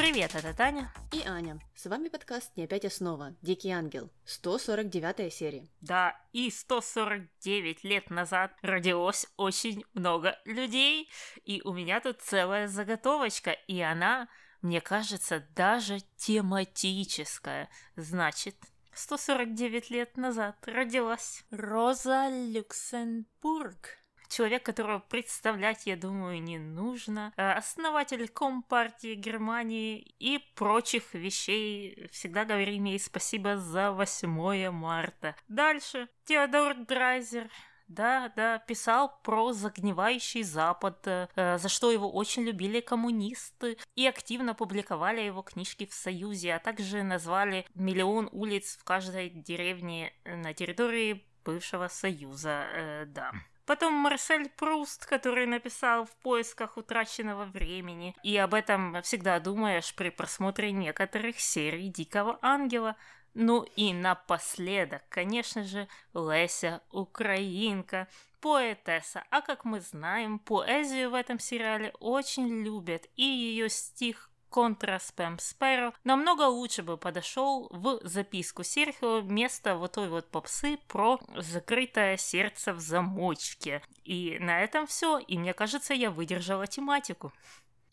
Привет, это Таня. И Аня. С вами подкаст «Не опять основа. Дикий ангел». 149 серия. Да, и 149 лет назад родилось очень много людей. И у меня тут целая заготовочка, и она, мне кажется, даже тематическая. Значит, 149 лет назад родилась Роза Люксембург человек, которого представлять, я думаю, не нужно, э, основатель Компартии Германии и прочих вещей. Всегда говорим ей спасибо за 8 марта. Дальше. Теодор Драйзер, да, да, писал про загнивающий Запад, э, за что его очень любили коммунисты и активно публиковали его книжки в Союзе, а также назвали миллион улиц в каждой деревне на территории бывшего Союза, э, да. Потом Марсель Пруст, который написал «В поисках утраченного времени». И об этом всегда думаешь при просмотре некоторых серий «Дикого ангела». Ну и напоследок, конечно же, Леся Украинка, поэтесса. А как мы знаем, поэзию в этом сериале очень любят, и ее стих контра спэм спэро намного лучше бы подошел в записку Серхио вместо вот той вот попсы про закрытое сердце в замочке. И на этом все. И мне кажется, я выдержала тематику.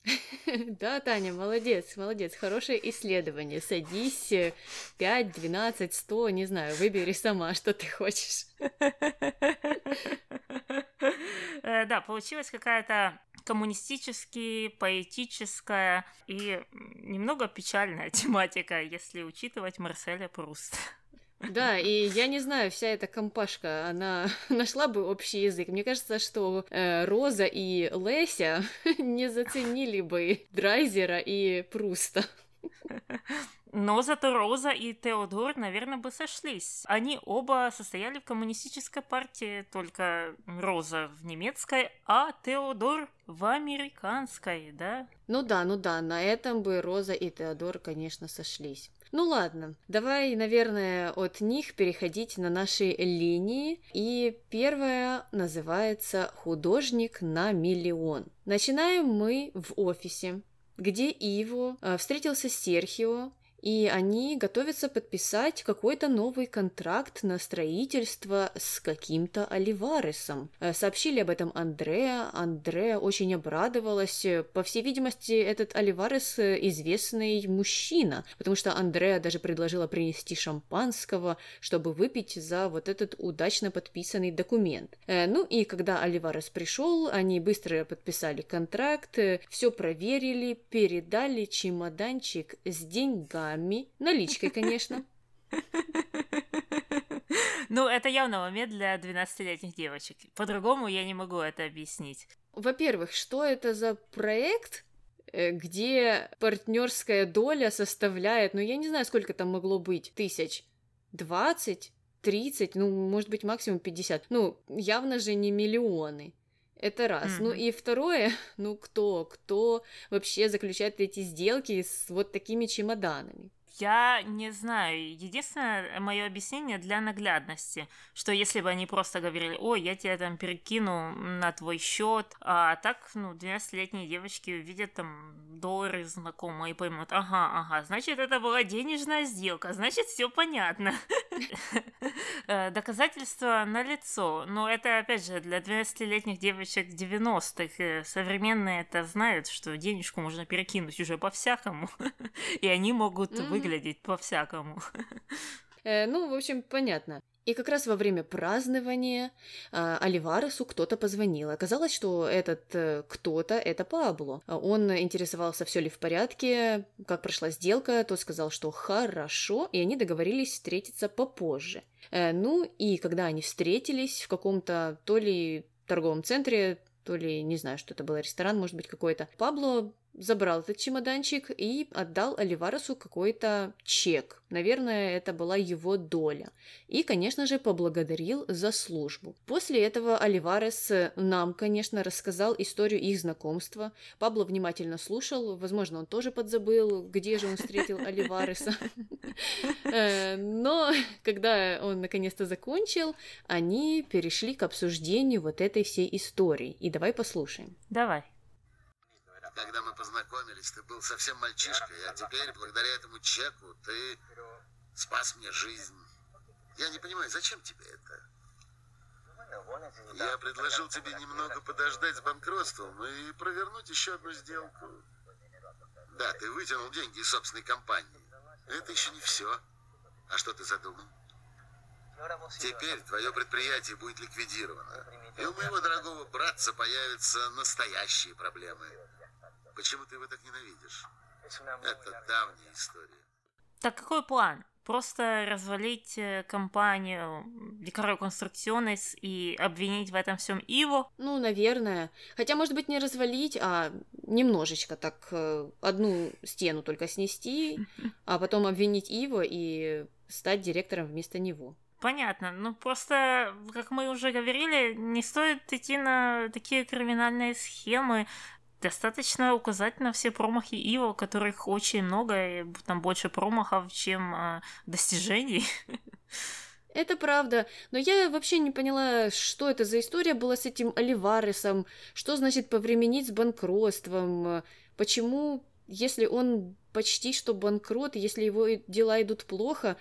Да, Таня, молодец, молодец, хорошее исследование. Садись 5, 12, 100, не знаю, выбери сама, что ты хочешь. Э, да, получилась какая-то коммунистически, поэтическая и немного печальная тематика, если учитывать Марселя Пруста. Да, и я не знаю, вся эта компашка, она нашла бы общий язык. Мне кажется, что э, Роза и Леся не заценили бы Драйзера и Пруста. Но зато Роза и Теодор, наверное, бы сошлись. Они оба состояли в коммунистической партии, только Роза в немецкой, а Теодор в американской, да? Ну да, ну да, на этом бы Роза и Теодор, конечно, сошлись. Ну ладно, давай, наверное, от них переходить на наши линии. И первая называется «Художник на миллион». Начинаем мы в офисе, где Иво э, встретился с Серхио, и они готовятся подписать какой-то новый контракт на строительство с каким-то Оливаресом. Э, сообщили об этом Андреа. Андреа очень обрадовалась. По всей видимости, этот Оливарес э, известный мужчина, потому что Андреа даже предложила принести шампанского, чтобы выпить за вот этот удачно подписанный документ. Э, ну и когда Оливарес пришел, они быстро подписали контракт, все проверили, передали чемоданчик с деньгами деньгами, наличкой, конечно. Ну, это явно момент для 12-летних девочек. По-другому я не могу это объяснить. Во-первых, что это за проект, э, где партнерская доля составляет, ну, я не знаю, сколько там могло быть, тысяч, двадцать, тридцать, ну, может быть, максимум пятьдесят. Ну, явно же не миллионы. Это раз. Mm-hmm. Ну и второе, ну кто, кто вообще заключает эти сделки с вот такими чемоданами? Я не знаю. Единственное мое объяснение для наглядности, что если бы они просто говорили, ой, я тебя там перекину на твой счет, а так, ну, 12-летние девочки увидят там доллары знакомые и поймут, ага, ага, значит, это была денежная сделка, значит, все понятно. Э, доказательства на лицо. Но это, опять же, для 12-летних девочек 90-х. Э, современные это знают, что денежку можно перекинуть уже по-всякому. И они могут выглядеть выглядеть по-всякому. Э, ну, в общем, понятно. И как раз во время празднования э, Оливаресу кто-то позвонил. Оказалось, что этот э, кто-то — это Пабло. Он интересовался, все ли в порядке, как прошла сделка. Тот сказал, что хорошо, и они договорились встретиться попозже. Э, ну и когда они встретились в каком-то то ли торговом центре, то ли, не знаю, что это был ресторан, может быть, какой-то. Пабло забрал этот чемоданчик и отдал Оливаресу какой-то чек. Наверное, это была его доля. И, конечно же, поблагодарил за службу. После этого Оливарес нам, конечно, рассказал историю их знакомства. Пабло внимательно слушал. Возможно, он тоже подзабыл, где же он встретил Оливареса. Э, но когда он наконец-то закончил, они перешли к обсуждению вот этой всей истории. И давай послушаем. Давай. Когда мы познакомились, ты был совсем мальчишкой, а теперь, благодаря этому чеку, ты спас мне жизнь. Я не понимаю, зачем тебе это? Я предложил тебе немного подождать с банкротством и провернуть еще одну сделку. Да, ты вытянул деньги из собственной компании. Это еще не все. А что ты задумал? Теперь твое предприятие будет ликвидировано. И у моего дорогого братца появятся настоящие проблемы. Почему ты его так ненавидишь? Это давняя история. Так какой план? Просто развалить э, компанию Декорой Конструкционес и обвинить в этом всем Иво? Ну, наверное. Хотя, может быть, не развалить, а немножечко так э, одну стену только снести, а потом обвинить Иво и стать директором вместо него. Понятно. Ну, просто, как мы уже говорили, не стоит идти на такие криминальные схемы. Достаточно указать на все промахи Иво, которых очень много, и там больше промахов, чем э, достижений. Это правда, но я вообще не поняла, что это за история была с этим Оливаресом, что значит повременить с банкротством, почему, если он почти что банкрот, если его дела идут плохо,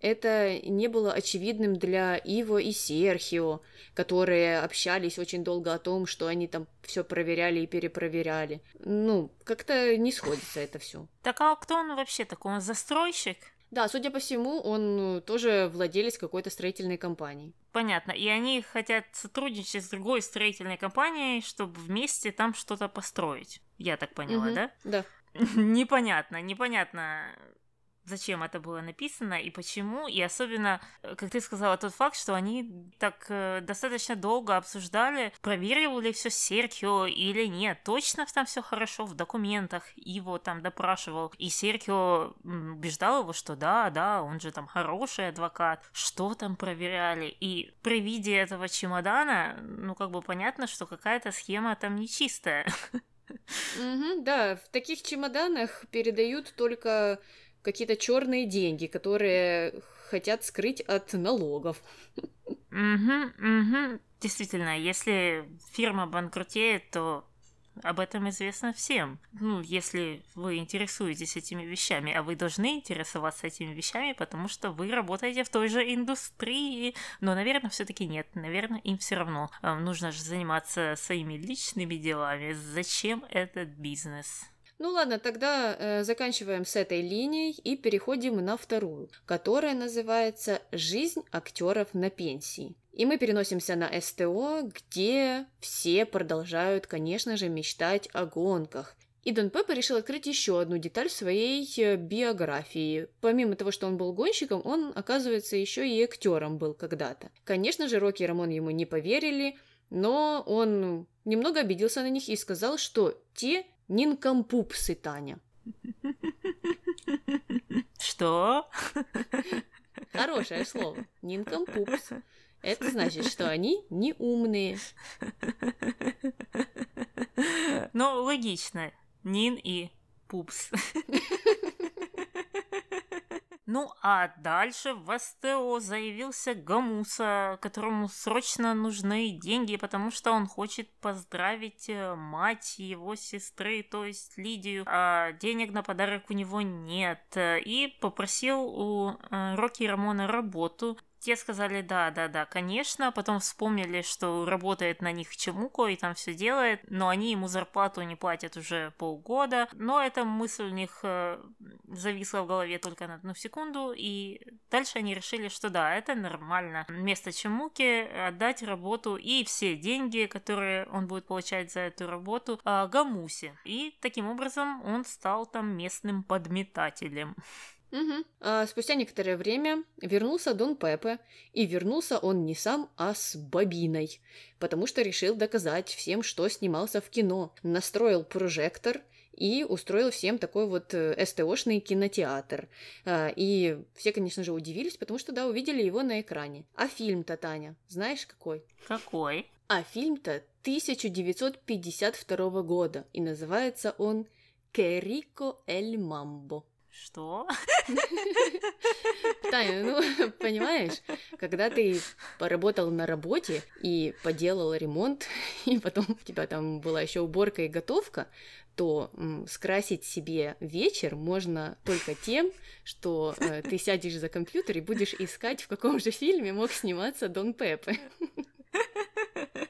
это не было очевидным для Иво и Серхио, которые общались очень долго о том, что они там все проверяли и перепроверяли. Ну, как-то не сходится это все. Так а кто он вообще такой? Он застройщик? Да, судя по всему, он ну, тоже владелец какой-то строительной компании. Понятно. И они хотят сотрудничать с другой строительной компанией, чтобы вместе там что-то построить. Я так поняла, угу, да? Да. непонятно, непонятно, зачем это было написано и почему, и особенно, э, как ты сказала, тот факт, что они так э, достаточно долго обсуждали, проверил ли все Серхио или нет, точно там все хорошо в документах, его там допрашивал, и Серхио убеждал его, что да, да, он же там хороший адвокат, что там проверяли, и при виде этого чемодана, ну как бы понятно, что какая-то схема там нечистая. Да, в таких чемоданах передают только какие-то черные деньги, которые хотят скрыть от налогов. Угу, угу. Действительно, если фирма банкротеет, то об этом известно всем. Ну, если вы интересуетесь этими вещами, а вы должны интересоваться этими вещами, потому что вы работаете в той же индустрии. Но, наверное, все-таки нет. Наверное, им все равно. Нужно же заниматься своими личными делами. Зачем этот бизнес? Ну ладно, тогда э, заканчиваем с этой линией и переходим на вторую, которая называется «Жизнь актеров на пенсии». И мы переносимся на СТО, где все продолжают, конечно же, мечтать о гонках. И Дон Пеппа решил открыть еще одну деталь своей э, биографии. Помимо того, что он был гонщиком, он, оказывается, еще и актером был когда-то. Конечно же, Рокки и Рамон ему не поверили, но он немного обиделся на них и сказал, что те Нинкомпупсы, Таня. Что? Хорошее слово. Нинкомпупс. Это значит, что они не умные. Ну, логично. Нин и пупс. Ну а дальше в СТО заявился Гамуса, которому срочно нужны деньги, потому что он хочет поздравить э, мать его сестры, то есть Лидию, а денег на подарок у него нет. И попросил у э, Рокки Рамона работу, те сказали, да, да, да, конечно. Потом вспомнили, что работает на них Чемуко и там все делает, но они ему зарплату не платят уже полгода. Но эта мысль у них э, зависла в голове только на одну секунду, и дальше они решили, что да, это нормально. Вместо Чемуки отдать работу и все деньги, которые он будет получать за эту работу, э, Гамусе. И таким образом он стал там местным подметателем. Угу. А спустя некоторое время вернулся Дон Пепе, и вернулся он не сам, а с бобиной, потому что решил доказать всем, что снимался в кино. Настроил прожектор и устроил всем такой вот э, СТОшный кинотеатр. А, и все, конечно же, удивились, потому что, да, увидели его на экране. А фильм-то, Таня, знаешь какой? Какой? А фильм-то 1952 года, и называется он «Керико эль Мамбо». Что? Таня, ну, понимаешь, когда ты поработал на работе и поделал ремонт, и потом у тебя там была еще уборка и готовка, то м, скрасить себе вечер можно только тем, что э, ты сядешь за компьютер и будешь искать, в каком же фильме мог сниматься Дон Пепе.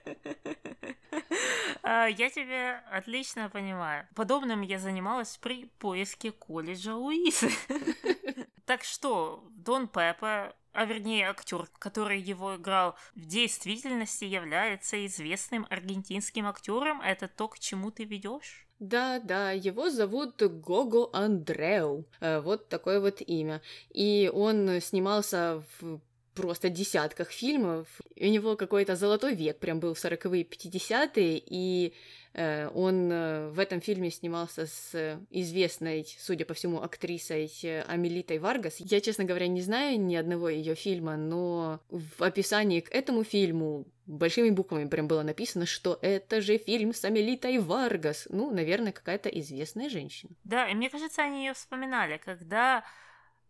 А, Я тебя отлично понимаю. Подобным я занималась при поиске колледжа Луизы. Так что, Дон Пеппа, а вернее актер, который его играл, в действительности является известным аргентинским актером. Это то, к чему ты ведешь? Да, да, его зовут Гого Андреу. Э, Вот такое вот имя. И он снимался в просто десятках фильмов. У него какой-то золотой век прям был в 40-е, 50-е, и э, он э, в этом фильме снимался с э, известной, судя по всему, актрисой э, Амелитой Варгас. Я, честно говоря, не знаю ни одного ее фильма, но в описании к этому фильму большими буквами прям было написано, что это же фильм с Амелитой Варгас. Ну, наверное, какая-то известная женщина. Да, и мне кажется, они ее вспоминали, когда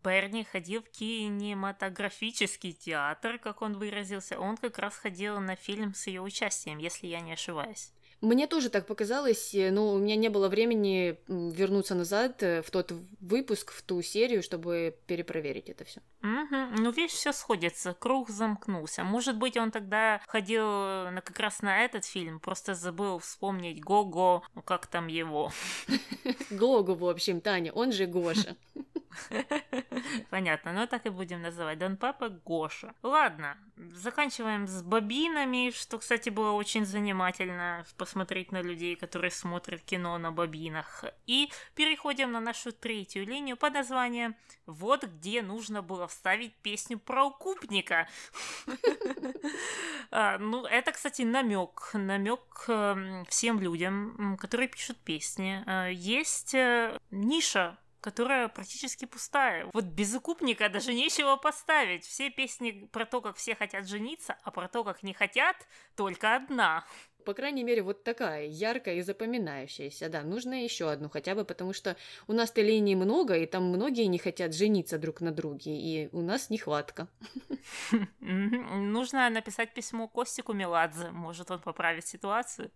Берни ходил в кинематографический театр, как он выразился, он как раз ходил на фильм с ее участием, если я не ошибаюсь. Мне тоже так показалось, э, но у меня не было времени вернуться назад э, в тот выпуск, в ту серию, чтобы перепроверить это все. Мгм. Ну, видишь, все сходится, круг замкнулся. Может быть, он тогда ходил на, как раз на этот фильм, просто забыл вспомнить Го-Го, ну, как там его. Гогу, в общем, Таня, он же Гоша. Понятно, но так и будем называть. Дон Папа Гоша. Ладно, заканчиваем с бобинами, что, кстати, было очень занимательно посмотреть на людей, которые смотрят кино на бобинах. И переходим на нашу третью линию под названием «Вот где нужно было вставить песню про укупника». А, Ну, это, кстати, намек, намек эм, всем людям, которые пишут песни. А, Есть э, ниша которая практически пустая. Вот без укупника даже нечего поставить. Все песни про то, как все хотят жениться, а про то, как не хотят, только одна. По крайней мере, вот такая, яркая и запоминающаяся. Да, нужно еще одну хотя бы, потому что у нас-то линий много, и там многие не хотят жениться друг на друге, и у нас нехватка. Нужно написать письмо Костику Меладзе, может он поправит ситуацию.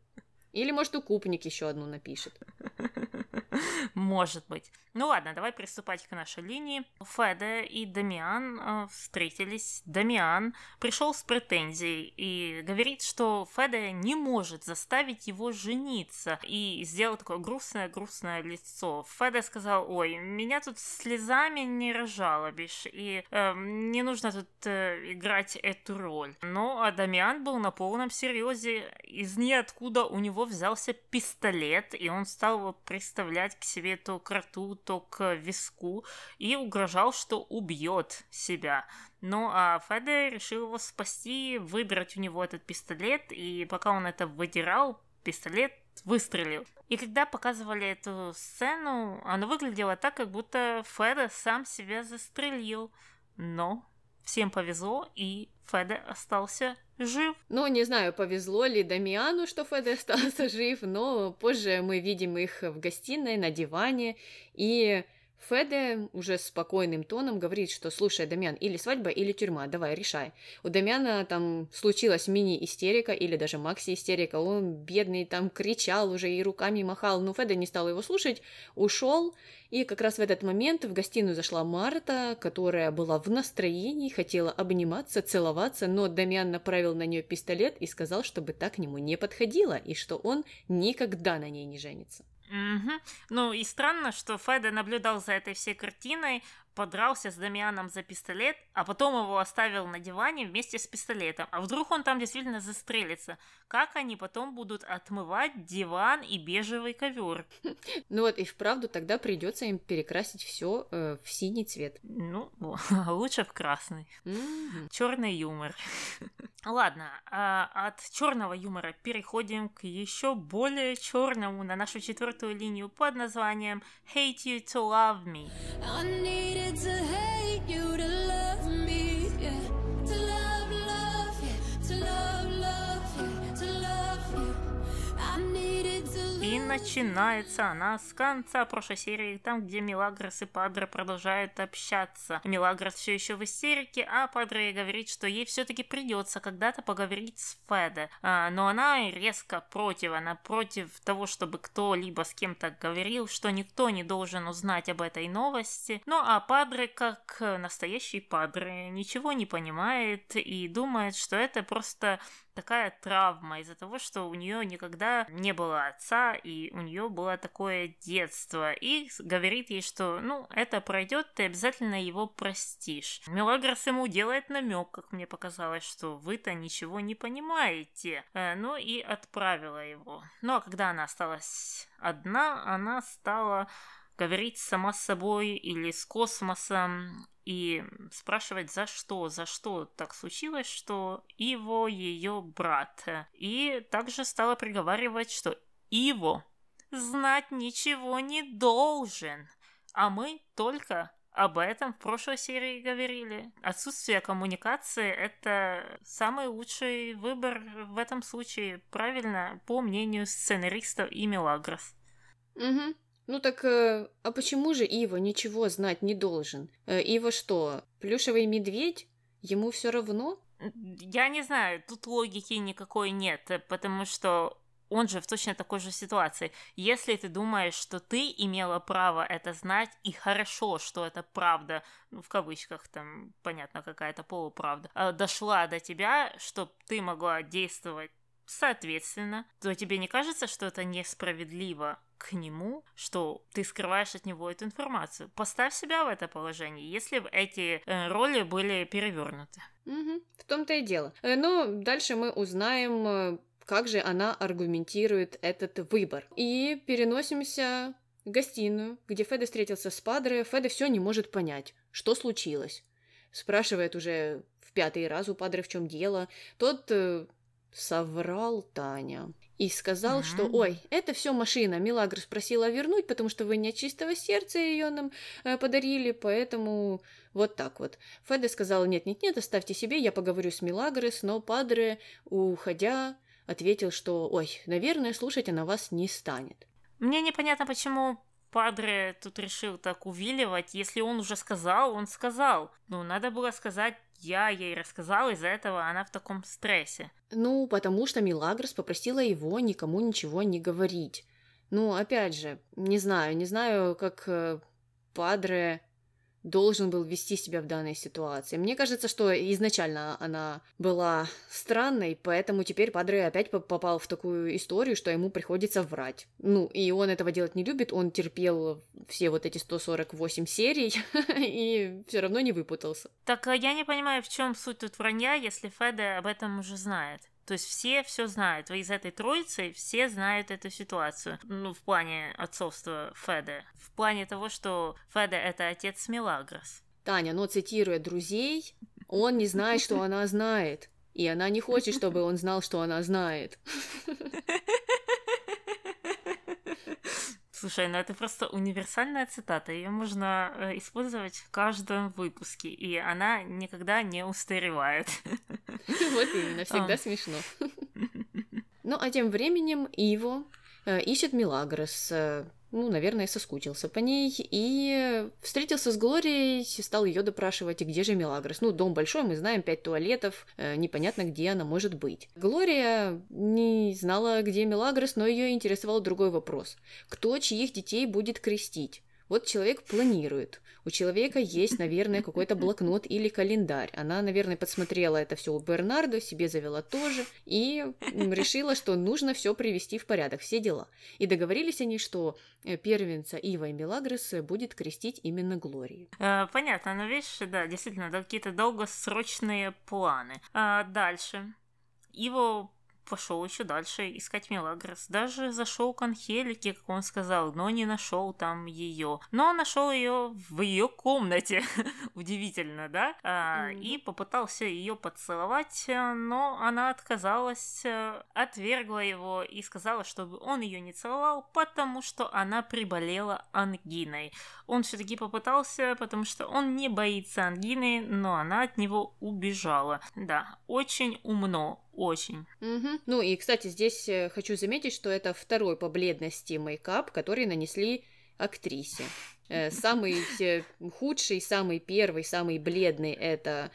Или, может, укупник еще одну напишет. Может быть. Ну ладно, давай приступать к нашей линии. Феда и Дамиан э, встретились. Дамиан пришел с претензией и говорит, что Феда не может заставить его жениться. И сделал такое грустное-грустное лицо. Феда сказал, ой, меня тут слезами не разжалобишь, и э, не нужно тут э, играть эту роль. Но а Дамиан был на полном серьезе. Из ниоткуда у него взялся пистолет, и он стал его приставлять к себе то к рту, то к виску, и угрожал, что убьет себя. Ну, а Феде решил его спасти, выдрать у него этот пистолет, и пока он это выдирал, пистолет выстрелил. И когда показывали эту сцену, она выглядела так, как будто Феда сам себя застрелил. Но всем повезло, и Феде остался жив. Ну, не знаю, повезло ли Дамиану, что Феде остался жив, но позже мы видим их в гостиной, на диване, и Феде уже спокойным тоном говорит, что слушай, Дамиан, или свадьба, или тюрьма, давай, решай. У Дамиана там случилась мини-истерика или даже макси-истерика, он бедный там кричал уже и руками махал, но Феде не стал его слушать, ушел, и как раз в этот момент в гостиную зашла Марта, которая была в настроении, хотела обниматься, целоваться, но Дамиан направил на нее пистолет и сказал, чтобы так к нему не подходила, и что он никогда на ней не женится. Мгм. Ну и странно, что Феда наблюдал за этой всей картиной, подрался с Дамианом за пистолет, а потом его оставил на диване вместе с пистолетом. А вдруг он там действительно застрелится? Как они потом будут отмывать диван и бежевый ковер? Ну вот, и вправду тогда придется им перекрасить все в синий цвет. Ну, лучше в красный. Мгм. Черный юмор. Ладно, а от черного юмора переходим к еще более черному на нашу четвертую линию под названием Hate You to Love Me. I to hate you to love me, начинается она с конца прошлой серии, там, где Милагрос и Падре продолжают общаться. Милагрос все еще в истерике, а Падре говорит, что ей все-таки придется когда-то поговорить с Феде. А, но она резко против, она против того, чтобы кто-либо с кем-то говорил, что никто не должен узнать об этой новости. Ну а Падре, как настоящий Падре, ничего не понимает и думает, что это просто такая травма из-за того, что у нее никогда не было отца, и у нее было такое детство. И говорит ей, что, ну, это пройдет, ты обязательно его простишь. Мелагрос ему делает намек, как мне показалось, что вы-то ничего не понимаете. Э, ну и отправила его. Ну а когда она осталась одна, она стала говорить сама с собой или с космосом и спрашивать, за что, за что так случилось, что Иво ее брат. И также стала приговаривать, что Иво знать ничего не должен, а мы только об этом в прошлой серии говорили. Отсутствие коммуникации – это самый лучший выбор в этом случае, правильно, по мнению сценаристов и Мелагрос. Угу. Ну так, э, а почему же Ива ничего знать не должен? Э, Ива что, плюшевый медведь? Ему все равно? Я не знаю, тут логики никакой нет, э, потому что он же в точно такой же ситуации. Если ты думаешь, что ты имела право это знать, и хорошо, что это правда, ну, в кавычках там, понятно, какая-то полуправда, а, дошла до тебя, чтобы ты могла действовать соответственно, то тебе не кажется, что это несправедливо к нему, что ты скрываешь от него эту информацию? Поставь себя в это положение, если бы эти э, роли были перевернуты. Угу, в том-то и дело. Э, но дальше мы узнаем, э, как же она аргументирует этот выбор. И переносимся в гостиную, где Феда встретился с Падре. Феда все не может понять, что случилось. Спрашивает уже в пятый раз у Падре, в чем дело. Тот соврал Таня и сказал, mm-hmm. что ой, это все машина. Милагрос просила вернуть, потому что вы не от чистого сердца ее нам э, подарили, поэтому вот так вот. Феде сказал, нет-нет-нет, оставьте себе, я поговорю с Милагрос, но Падре, уходя, ответил, что ой, наверное, слушать она вас не станет. Мне непонятно, почему Падре тут решил так увиливать. Если он уже сказал, он сказал. Ну, надо было сказать я ей рассказала, из-за этого она в таком стрессе. Ну, потому что Милагрос попросила его никому ничего не говорить. Ну, опять же, не знаю, не знаю, как э, Падре должен был вести себя в данной ситуации. Мне кажется, что изначально она была странной, поэтому теперь Падре опять попал в такую историю, что ему приходится врать. Ну, и он этого делать не любит, он терпел все вот эти 148 серий и все равно не выпутался. Так а я не понимаю, в чем суть тут вранья, если Феде об этом уже знает. То есть все все знают. Из этой троицы все знают эту ситуацию. Ну, в плане отцовства Феда. В плане того, что Феда — это отец Мелагрос. Таня, но цитируя друзей, он не знает, что она знает. И она не хочет, чтобы он знал, что она знает. Слушай, ну это просто универсальная цитата, ее можно э, использовать в каждом выпуске, и она никогда не устаревает. Вот именно, всегда смешно. Ну, а тем временем Иво э, ищет Милагрос, э, ну, наверное, соскучился по ней, и встретился с Глорией, стал ее допрашивать, и где же Мелагрос? Ну, дом большой, мы знаем, пять туалетов, э, непонятно, где она может быть. Глория не знала, где Мелагрос, но ее интересовал другой вопрос. Кто чьих детей будет крестить? Вот человек планирует. У человека есть, наверное, какой-то блокнот или календарь. Она, наверное, подсмотрела это все у Бернардо, себе завела тоже и решила, что нужно все привести в порядок, все дела. И договорились они, что э, первенца Ива и Мелагрос будет крестить именно Глории. Э, понятно, но видишь, да, действительно, да, какие-то долгосрочные планы. А дальше. Иво пошел еще дальше искать Мелагрос. Даже зашел к Анхелике, как он сказал, но не нашел там ее. Но нашел ее в ее комнате. Удивительно, да? А, mm-hmm. И попытался ее поцеловать, но она отказалась, э, отвергла его и сказала, чтобы он ее не целовал, потому что она приболела ангиной. Он все-таки попытался, потому что он не боится ангины, но она от него убежала. Да, очень умно очень. Мгм. Ну и, кстати, здесь э, хочу заметить, что это второй по бледности мейкап, который нанесли актрисе. Э, Самый э, худший, самый первый, самый бледный это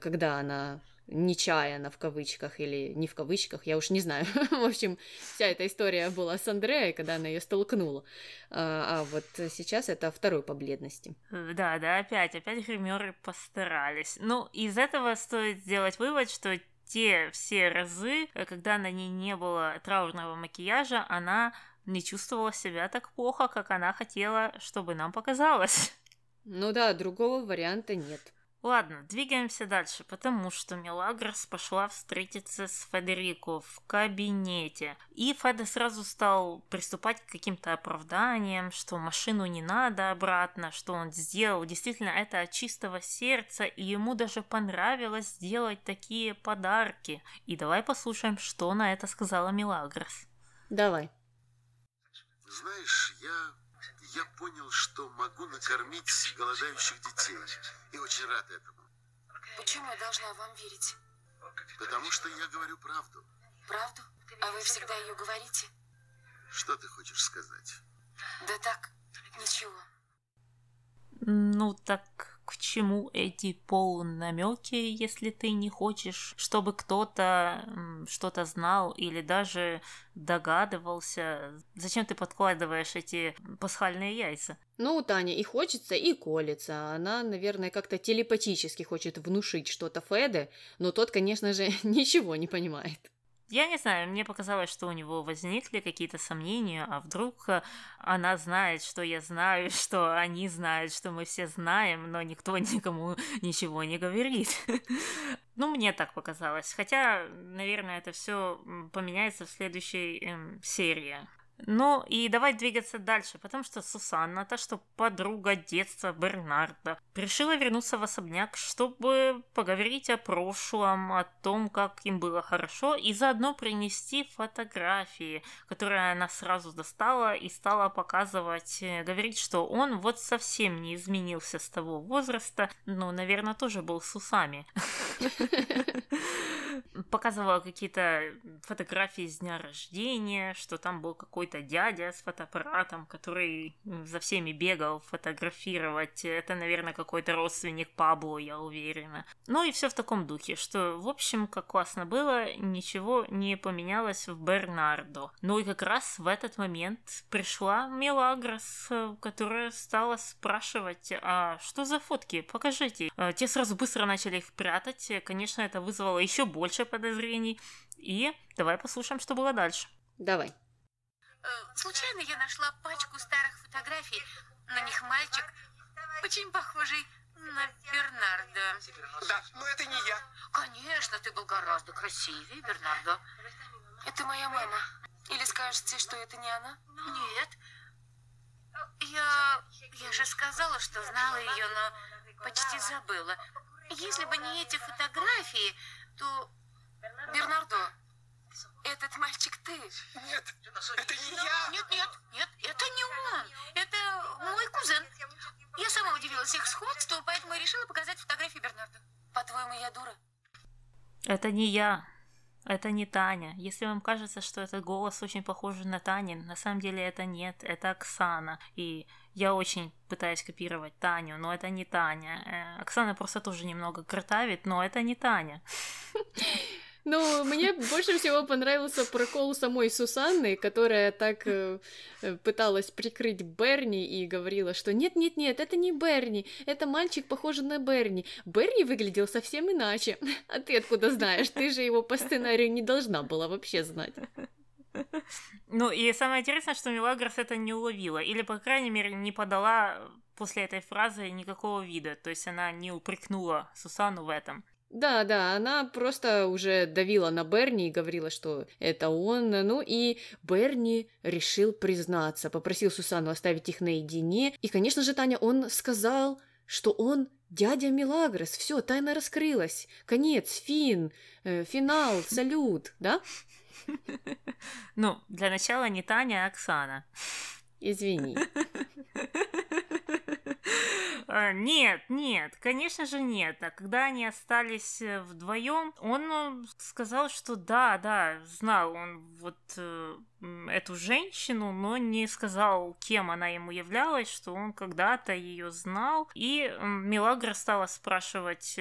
когда она нечаянно в кавычках или не в кавычках, я уж не знаю. В общем, вся эта история была с Андреей, когда она ее столкнула. А, а вот сейчас это второй по бледности. Да, да, опять, опять гримеры постарались. Ну, из этого стоит сделать вывод, что те все разы, э, когда на ней не было траурного макияжа, она не чувствовала себя так плохо, как она хотела, чтобы нам показалось. Ну да, другого варианта нет. Ладно, двигаемся дальше, потому что Мелагрос пошла встретиться с Федерико в кабинете. И Феде сразу стал приступать к каким-то оправданиям, что машину не надо обратно, что он сделал действительно это от чистого сердца, и ему даже понравилось сделать такие подарки. И давай послушаем, что на это сказала Мелагрос. Давай. Знаешь, я, я понял, что могу накормить голодающих детей. И очень рад этому. Почему я должна вам верить? Потому что я говорю правду. Правду? А вы всегда ее говорите? Что ты хочешь сказать? Да так, ничего. Ну так чему эти полунамеки, если ты не хочешь, чтобы кто-то что-то знал или даже догадывался? Зачем ты подкладываешь эти пасхальные яйца? Ну, Таня и хочется, и колется. Она, наверное, как-то телепатически хочет внушить что-то Феде, но тот, конечно же, ничего не понимает. Я не знаю, мне показалось, что у него возникли какие-то сомнения, а вдруг э, она знает, что я знаю, что они знают, что мы все знаем, но никто никому ничего не говорит. Ну, мне так показалось. Хотя, наверное, это все поменяется в следующей эм, серии. Ну и давай двигаться дальше, потому что Сусанна, та что подруга детства Бернарда, решила вернуться в особняк, чтобы поговорить о прошлом, о том, как им было хорошо, и заодно принести фотографии, которые она сразу достала и стала показывать, э, говорить, что он вот совсем не изменился с того возраста, но, наверное, тоже был с усами. Показывала какие-то фотографии с дня рождения, что там был какой-то дядя с фотоаппаратом, который за всеми бегал фотографировать. Это, наверное, какой-то родственник Пабло, я уверена. Ну и все в таком духе, что, в общем, как классно было, ничего не поменялось в Бернардо. Ну и как раз в этот момент пришла Мелагрос, э, которая стала спрашивать, а что за фотки, покажите. Э, Те сразу быстро начали их прятать, конечно, это вызвало еще больше подозрений. И давай послушаем, что было дальше. Давай. Случайно я нашла пачку старых фотографий. На них мальчик, очень похожий на Бернарда. Да, но это не я. Конечно, ты был гораздо красивее, Бернардо. Это моя мама. Или скажете, что это не она? Нет. Я... Я же сказала, что знала ее, но почти забыла. Если бы не эти фотографии, то... Бернардо, этот мальчик ты. Нет, это не я. Нет, нет, нет, это не он. Это мой кузен. Я сама удивилась их сходству, поэтому и решила показать фотографии Бернарду. По-твоему, я дура? Это не я. Это не Таня. Если вам кажется, что этот голос очень похож на Танин, на самом деле это нет, это Оксана. И я очень пытаюсь копировать Таню, но это не Таня. Э, Оксана просто тоже немного картавит, но это не Таня. Ну, мне больше всего понравился прокол самой Сусанны, которая так э, э, пыталась прикрыть Берни и говорила, что нет-нет-нет, это не Берни, это мальчик похож на Берни. Берни выглядел совсем иначе. А ты откуда знаешь? Ты же его по сценарию не должна была вообще знать. Ну и самое интересное, что Мелагрос это не уловила, или, по крайней мере, не подала после этой фразы никакого вида, то есть она не упрекнула Сусану в этом. Да, да, она просто уже давила на Берни и говорила, что это он. Ну и Берни решил признаться, попросил Сусану оставить их наедине. И, конечно же, Таня, он сказал, что он дядя Милагрос. Все, тайна раскрылась. Конец, фин, э, финал, салют, да? Ну, для начала не Таня, а Оксана. Извини. А, нет, нет, конечно же нет. А когда они остались э, вдвоем, он э, сказал, что да, да, знал он вот э, эту женщину, но не сказал, кем она ему являлась, что он когда-то ее знал. И Милагра стала спрашивать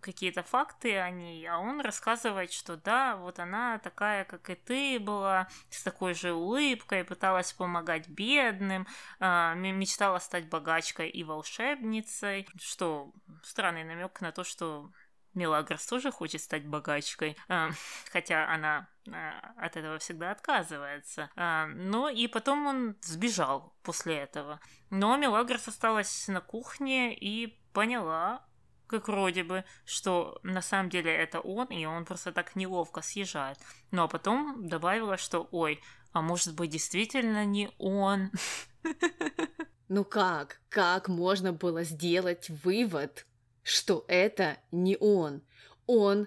какие-то факты о ней, а он рассказывает, что да, вот она такая, как и ты была, с такой же улыбкой, пыталась помогать бедным, а, мечтала стать богачкой и волшебницей, что странный намек на то, что Мелагрос тоже хочет стать богачкой, а, хотя она а, от этого всегда отказывается. Но и потом он сбежал после этого. Но Мелагрос осталась на кухне и поняла, как вроде бы, что на самом деле это он, и он просто так неловко съезжает. Ну а потом добавила, что ой, а может быть действительно не он. Ну как? Как можно было сделать вывод, что это не он? Он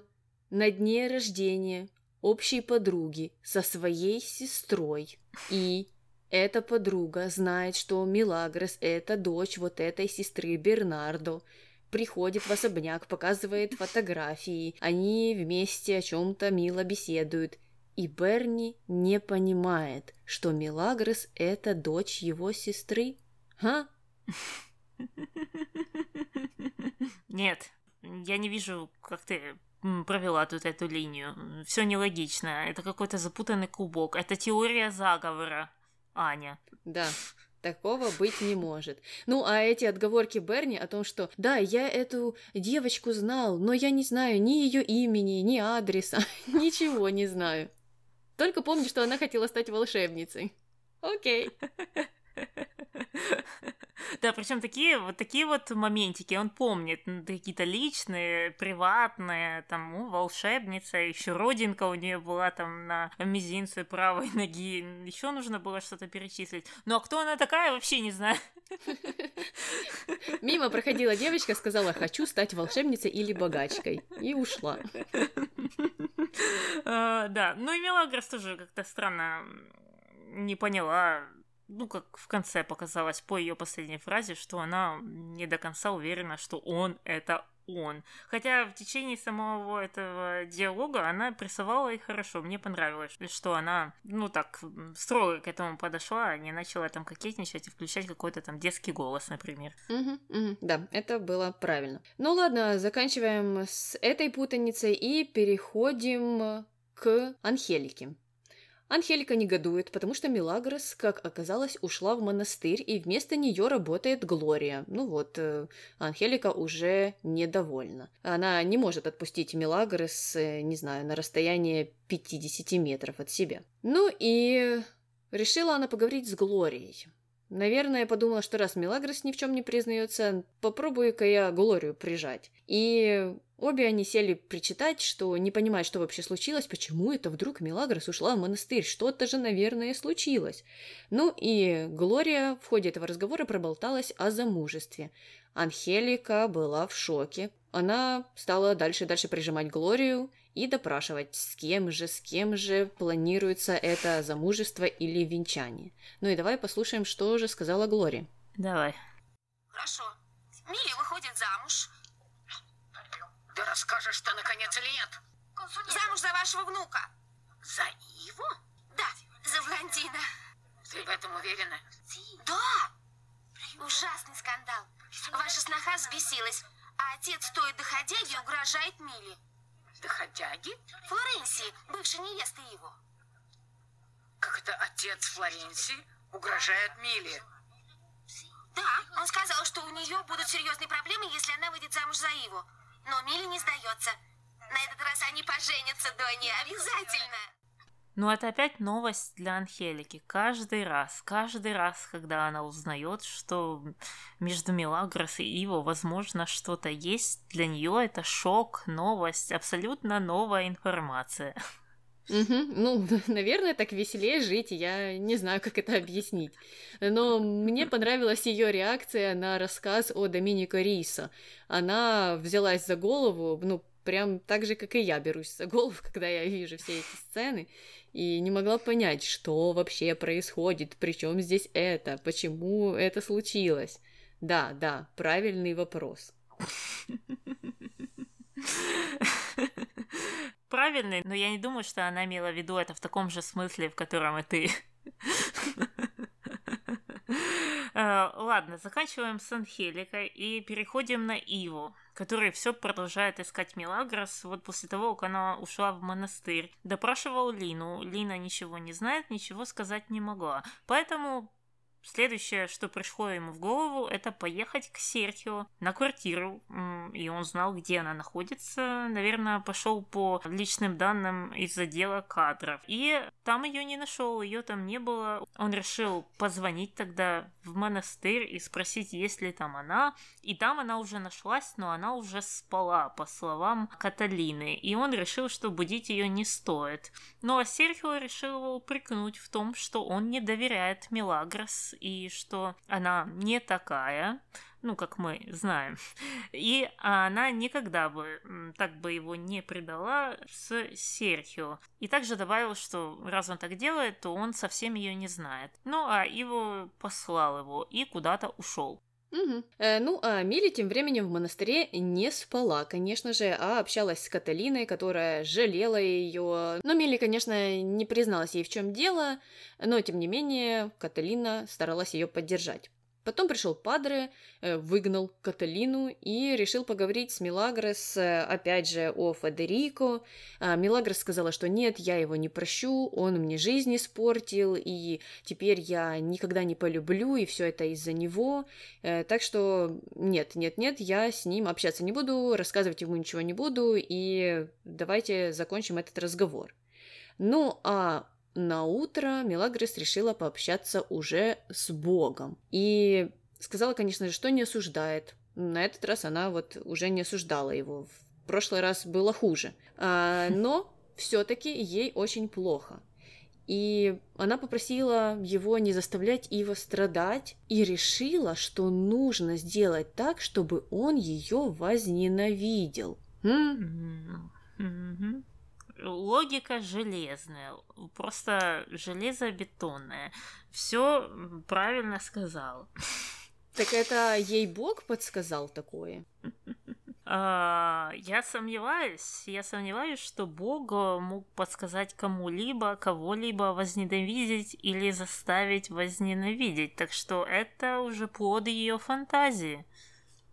на дне рождения общей подруги со своей сестрой. И эта подруга знает, что Милагрос – это дочь вот этой сестры Бернардо. Приходит в особняк, показывает фотографии. Они вместе о чем-то мило беседуют. И Берни не понимает, что Милагрос – это дочь его сестры. А? Нет, я не вижу, как ты провела тут эту линию. Все нелогично. Это какой-то запутанный клубок. Это теория заговора, Аня. Да. Такого быть не может. Ну, а эти отговорки Берни о том, что да, я эту девочку знал, но я не знаю ни ее имени, ни адреса, ничего не знаю. Только помню, что она хотела стать волшебницей. Окей. Да, причем такие вот такие вот моментики он помнит, какие-то личные, приватные, там, у волшебница, еще родинка у нее была там на мизинце правой ноги, еще нужно было что-то перечислить. Ну а кто она такая, вообще не знаю. Мимо проходила девочка, сказала, хочу стать волшебницей или богачкой, и ушла. А, да, ну и Мелагрос тоже как-то странно не поняла, ну, как в конце показалось по ее последней фразе, что она не до конца уверена, что он это он. Хотя в течение самого этого диалога она прессовала и хорошо. Мне понравилось, что она, ну так, строго к этому подошла, а не начала там кокетничать и включать какой-то там детский голос, например. Угу, угу, да, это было правильно. Ну ладно, заканчиваем с этой путаницей и переходим к Анхелике. Анхелика негодует, потому что Милагрос, как оказалось, ушла в монастырь, и вместо нее работает Глория. Ну вот, э, Анхелика уже недовольна. Она не может отпустить Милагрос, э, не знаю, на расстояние 50 метров от себя. Ну и решила она поговорить с Глорией. Наверное, подумала, что раз Мелагрос ни в чем не признается, попробую-ка я Глорию прижать. И обе они сели причитать, что не понимают, что вообще случилось, почему это вдруг Мелагрос ушла в монастырь, что-то же, наверное, случилось. Ну и Глория в ходе этого разговора проболталась о замужестве. Анхелика была в шоке. Она стала дальше-дальше прижимать Глорию, и допрашивать, с кем же, с кем же планируется это замужество или венчание. Ну и давай послушаем, что же сказала Глори. Давай. Хорошо. Милли выходит замуж. Ты расскажешь, что наконец или нет? Замуж за вашего внука. За его? Да, за блондина. Ты в этом уверена? Да. Ужасный скандал. Ваша сноха взбесилась, а отец стоит доходяги и угрожает Милли. Доходяги? Флоренции, бывшей невесты его. Как это отец Флоренции угрожает Миле? Да, он сказал, что у нее будут серьезные проблемы, если она выйдет замуж за его. Но Милли не сдается. На этот раз они поженятся, Донни, обязательно. Ну, это опять новость для Анхелики. Каждый раз, каждый раз, когда она узнает, что между Мелагрос и Иво, возможно, что-то есть, для нее это шок, новость, абсолютно новая информация. Угу. Ну, наверное, так веселее жить, я не знаю, как это объяснить. Но мне понравилась ее реакция на рассказ о Доминико Риса. Она взялась за голову, ну, прям так же, как и я берусь за голову, когда я вижу все эти сцены, и не могла понять, что вообще происходит, причем здесь это, почему это случилось. Да, да, правильный вопрос. Правильный, но я не думаю, что она имела в виду это в таком же смысле, в котором и ты. Э, ладно, заканчиваем с Анхеликой и переходим на Иву, который все продолжает искать Милагрос вот после того, как она ушла в монастырь. Допрашивал Лину. Лина ничего не знает, ничего сказать не могла. Поэтому Следующее, что пришло ему в голову, это поехать к Серхио на квартиру, и он знал, где она находится. Наверное, пошел по личным данным из отдела кадров. И там ее не нашел, ее там не было. Он решил позвонить тогда в монастырь и спросить, есть ли там она. И там она уже нашлась, но она уже спала, по словам Каталины. И он решил, что будить ее не стоит. Ну а Серхио решил его упрекнуть в том, что он не доверяет И что она не такая, ну, как мы знаем. И она никогда бы так бы его не предала с Серхио. И также добавил, что раз он так делает, то он совсем ее не знает. Ну, а его послал его и куда-то ушел. Угу. Э, ну, а Мили тем временем в монастыре не спала, конечно же, а общалась с Каталиной, которая жалела ее. Но Мили, конечно, не призналась ей в чем дело, но тем не менее Каталина старалась ее поддержать. Потом пришел Падре, э, выгнал Каталину и решил поговорить с Милагрос, э, опять же, о Федерико. А, Милагрос сказала, что нет, я его не прощу, он мне жизнь испортил, и теперь я никогда не полюблю, и все это из-за него. Э, так что нет, нет, нет, я с ним общаться не буду, рассказывать ему ничего не буду, и давайте закончим этот разговор. Ну, а на утро Мелагрис решила пообщаться уже с Богом. И сказала, конечно же, что не осуждает. На этот раз она вот уже не осуждала его. В прошлый раз было хуже. А, но все-таки ей очень плохо. И она попросила его не заставлять Ива страдать и решила, что нужно сделать так, чтобы он ее возненавидел. М? Логика железная, просто железобетонная. Все правильно сказал. Так это ей Бог подсказал такое? А, я сомневаюсь, я сомневаюсь, что Бог мог подсказать кому-либо, кого-либо возненавидеть или заставить возненавидеть, так что это уже плод ее фантазии.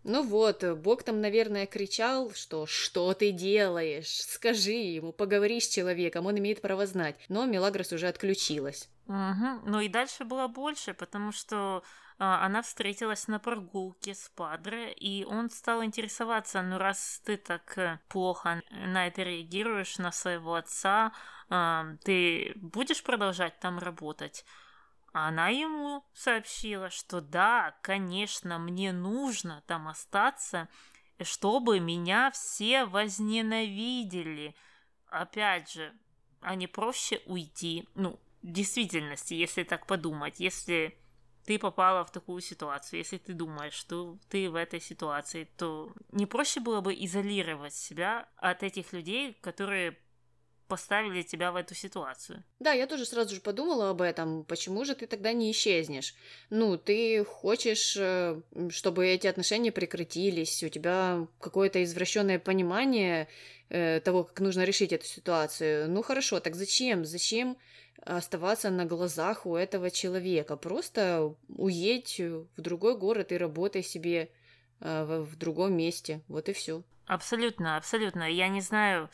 Ну вот, Бог там, наверное, кричал, что «Что ты делаешь? Скажи ему, поговори с человеком, он имеет право знать». Но Мелагрос уже отключилась. Угу. Ну и дальше было больше, потому что а, она встретилась на прогулке с Падре, и он стал интересоваться, ну раз ты так э, плохо на это реагируешь, на своего отца, ты будешь продолжать там работать? Она ему сообщила, что да, конечно, мне нужно там остаться, чтобы меня все возненавидели. Опять же, а не проще уйти. Ну, в действительности, если так подумать, если ты попала в такую ситуацию, если ты думаешь, что ты в этой ситуации, то не проще было бы изолировать себя от этих людей, которые поставили тебя в эту ситуацию. Да, я тоже сразу же подумала об этом. Почему же ты тогда не исчезнешь? Ну, ты хочешь, э, чтобы эти отношения прекратились, у тебя какое-то извращенное понимание э, того, как нужно решить эту ситуацию. Ну хорошо, так зачем? Зачем оставаться на глазах у этого человека? Просто уедь в другой город и работай себе э, в, в другом месте. Вот и все. Абсолютно, абсолютно. Я не знаю,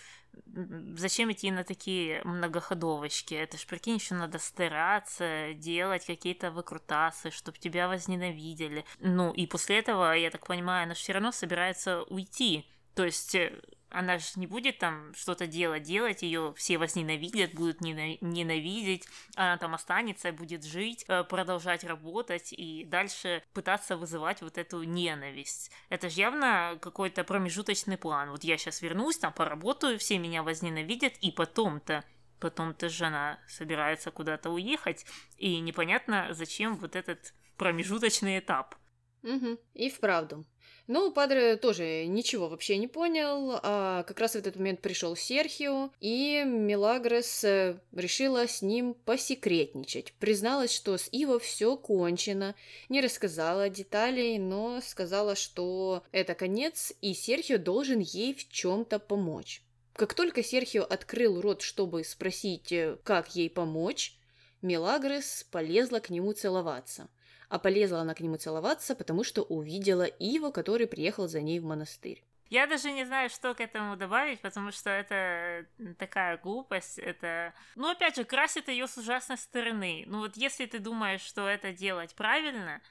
зачем идти на такие многоходовочки? Это ж, прикинь, еще надо стараться, делать какие-то выкрутасы, чтобы тебя возненавидели. Ну, и после этого, я так понимаю, она все равно собирается уйти. То есть э, она же не будет там что-то делать, делать, ее все возненавидят, будут ненавидеть, она там останется, будет жить, э, продолжать работать и дальше пытаться вызывать вот эту ненависть. Это же явно какой-то промежуточный план. Вот я сейчас вернусь, там поработаю, все меня возненавидят, и потом-то потом-то жена собирается куда-то уехать, и непонятно, зачем вот этот промежуточный этап. Угу. И вправду. Но Падре тоже ничего вообще не понял, а как раз в этот момент пришел Серхио, и Мелагрос э, решила с ним посекретничать. Призналась, что с Иво все кончено, не рассказала деталей, но сказала, что это конец, и Серхио должен ей в чем-то помочь. Как только Серхио открыл рот, чтобы спросить, э, как ей помочь, Мелагрос полезла к нему целоваться. А полезла она к нему целоваться, потому что увидела Ива, который приехал за ней в монастырь. Я даже не знаю, что к этому добавить, потому что это такая глупость, это... Ну, опять же, красит ее с ужасной стороны. Ну, вот если ты думаешь, что это делать правильно,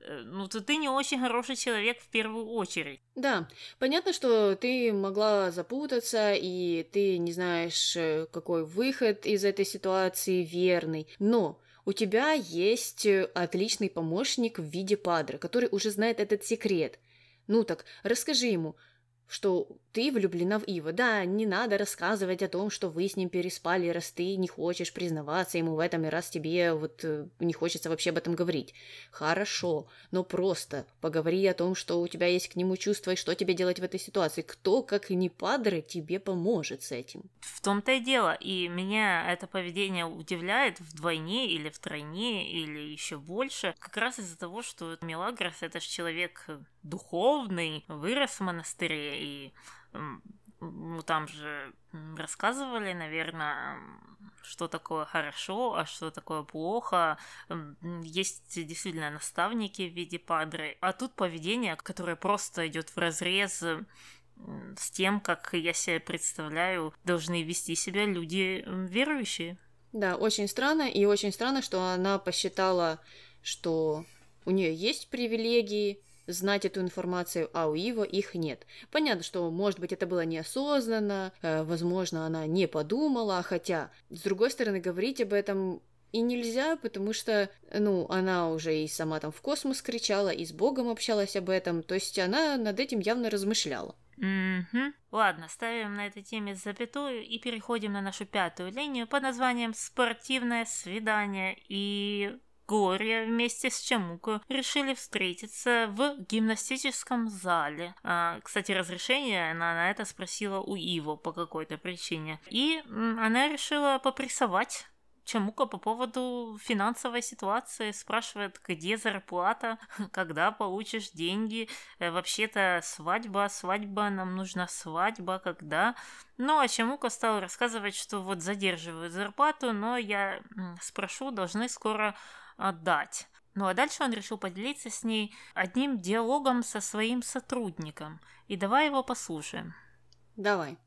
э, ну, то ты не очень хороший человек в первую очередь. Да, понятно, что ты могла запутаться, и ты не знаешь, э, какой выход из этой ситуации верный, но у тебя есть э, отличный помощник в виде падра, который уже знает этот секрет. Ну так, расскажи ему, что ты влюблена в Ива. Да, не надо рассказывать о том, что вы с ним переспали, раз ты не хочешь признаваться ему в этом, и раз тебе вот э, не хочется вообще об этом говорить. Хорошо, но просто поговори о том, что у тебя есть к нему чувства, и что тебе делать в этой ситуации. Кто, как и не падры, тебе поможет с этим. В том-то и дело. И меня это поведение удивляет вдвойне или втройне, или еще больше. Как раз из-за того, что Мелагрос это же человек духовный, вырос в монастыре, и ну, там же рассказывали, наверное, что такое хорошо, а что такое плохо. Есть действительно наставники в виде падры. А тут поведение, которое просто идет в разрез с тем, как я себе представляю, должны вести себя люди верующие. Да, очень странно, и очень странно, что она посчитала, что у нее есть привилегии, знать эту информацию, а у Ива их нет. Понятно, что, может быть, это было неосознанно, э, возможно, она не подумала, хотя, с другой стороны, говорить об этом и нельзя, потому что, ну, она уже и сама там в космос кричала, и с Богом общалась об этом, то есть она над этим явно размышляла. Угу. Ладно, ставим на этой теме запятую и переходим на нашу пятую линию под названием «Спортивное свидание». И Глория вместе с Чамуко решили встретиться в гимнастическом зале. А, кстати, разрешение она на это спросила у Иво по какой-то причине. И она решила попрессовать Чамука по поводу финансовой ситуации спрашивает, где зарплата, когда получишь деньги. Э, вообще-то свадьба, свадьба, нам нужна свадьба, когда. Ну, а Чамука стал рассказывать, что вот задерживают зарплату, но я спрошу, должны скоро отдать. Ну а дальше он решил поделиться с ней одним диалогом со своим сотрудником. И давай его послушаем. Давай.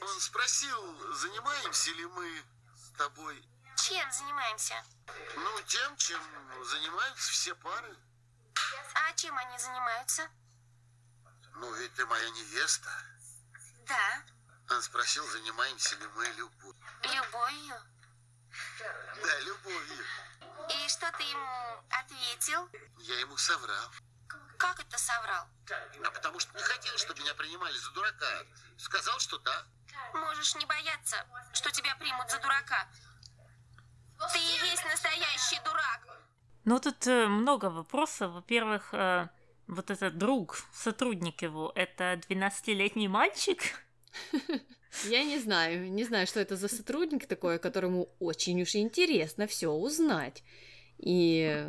Он спросил, занимаемся ли мы с тобой... Чем занимаемся? Ну, тем, чем занимаются все пары. А чем они занимаются? Ну, ведь ты моя невеста. Да. Он спросил, занимаемся ли мы любовью. Любовью? Да, любовью. И что ты ему ответил? Я ему соврал. Как это соврал? А потому что не хотел, чтобы меня принимали за дурака. Сказал, что да. Можешь не бояться, что тебя примут за дурака. Ты и есть настоящий дурак. Ну, тут э, много вопросов. Во-первых, э, вот этот друг, сотрудник его, это 12-летний мальчик? Я не знаю, не знаю, что это за сотрудник такой, которому очень уж интересно все узнать. И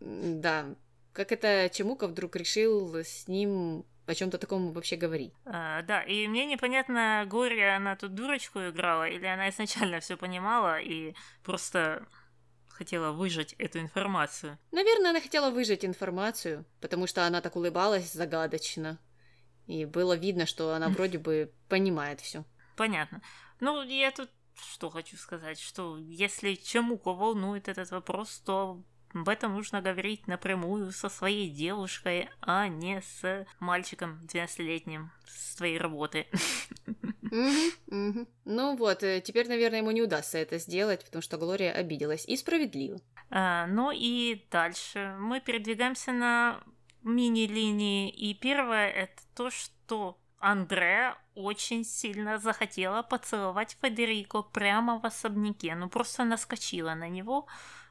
да, как это Чемука вдруг решил с ним о чем-то таком вообще говорить. А, да, и мне непонятно, Глория, она тут дурочку играла, или она изначально все понимала и просто хотела выжать эту информацию. Наверное, она хотела выжать информацию, потому что она так улыбалась загадочно. И было видно, что она вроде бы понимает все. Понятно. Ну, я тут что хочу сказать, что если Чемуко волнует этот вопрос, то об этом нужно говорить напрямую со своей девушкой, а не с мальчиком 12-летним с твоей работы. Ну вот, э, теперь, наверное, ему не удастся это сделать, потому что Глория обиделась. И справедливо. А, ну и дальше мы передвигаемся на мини-линии. И первое это то, что Андре очень сильно захотела поцеловать Федерико прямо в особняке. Ну, просто наскочила на него.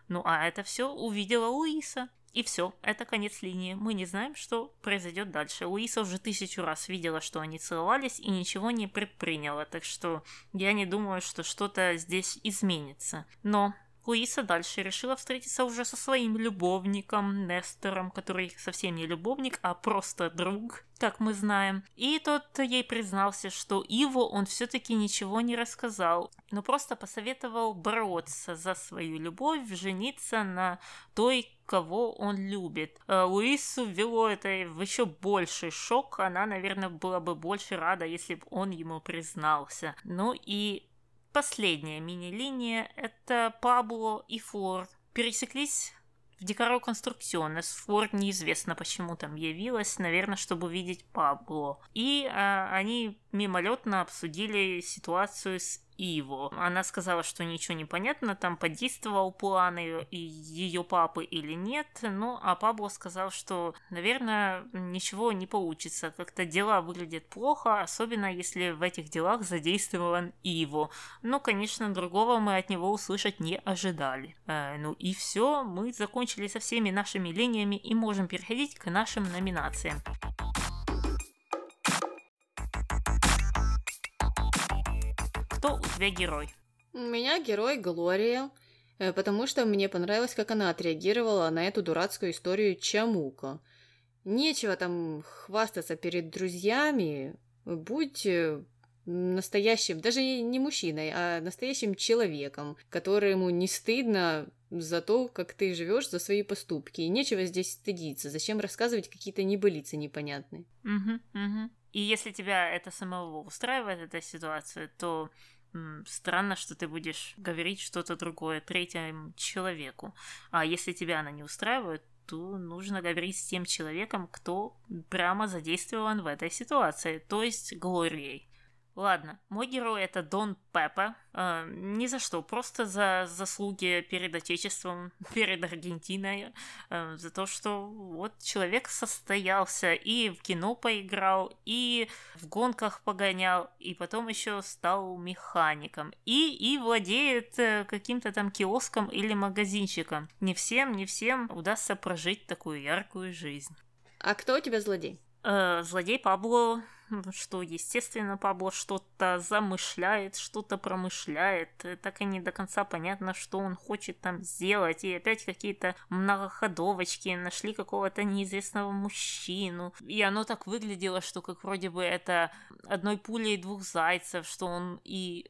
Ну, а это все увидела Луиса. И все, это конец линии. Мы не знаем, что произойдет дальше. Луиса уже тысячу раз видела, что они целовались и ничего не предприняла, так что я не думаю, что что-то здесь изменится. Но Луиса дальше решила встретиться уже со своим любовником Нестором, который совсем не любовник, а просто друг, как мы знаем. И тот ей признался, что Иву он все-таки ничего не рассказал, но просто посоветовал бороться за свою любовь, жениться на той, кого он любит. А Луису ввело это в еще больший шок. Она, наверное, была бы больше рада, если бы он ему признался. Ну и Последняя мини-линия – это Пабло и Флор. Пересеклись в Декаро Конструкционес. Флор неизвестно, почему там явилась, наверное, чтобы увидеть Пабло. И а, они мимолетно обсудили ситуацию с Иво. Она сказала, что ничего не понятно, там подействовал план ее, и ее папы или нет. Ну, а Пабло сказал, что, наверное, ничего не получится. Как-то дела выглядят плохо, особенно если в этих делах задействован Иво. Но, конечно, другого мы от него услышать не ожидали. Э, ну и все, мы закончили со всеми нашими линиями и можем переходить к нашим номинациям. Кто у тебя герой? У меня герой Глория, э, потому что мне понравилось, как она отреагировала на эту дурацкую историю Чамука. Нечего там хвастаться перед друзьями, будь э, настоящим, даже не мужчиной, а настоящим человеком, которому не стыдно за то, как ты живешь, за свои поступки. И нечего здесь стыдиться. Зачем рассказывать какие-то небылицы непонятные? Угу, угу. И если тебя это самого устраивает, эта ситуация, то странно, что ты будешь говорить что-то другое третьему человеку. А если тебя она не устраивает, то нужно говорить с тем человеком, кто прямо задействован в этой ситуации, то есть Глорией. Ладно, мой герой это Дон Пеппа. Э, ни за что, просто за заслуги перед Отечеством, перед Аргентиной, э, за то, что вот человек состоялся и в кино поиграл, и в гонках погонял, и потом еще стал механиком, и, и владеет э, каким-то там киоском или магазинчиком. Не всем, не всем удастся прожить такую яркую жизнь. А кто у тебя злодей? Э, злодей Пабло что, естественно, Пабло что-то замышляет, что-то промышляет. Так и не до конца понятно, что он хочет там сделать. И опять какие-то многоходовочки, нашли какого-то неизвестного мужчину. И оно так выглядело, что как вроде бы это одной пулей двух зайцев, что он и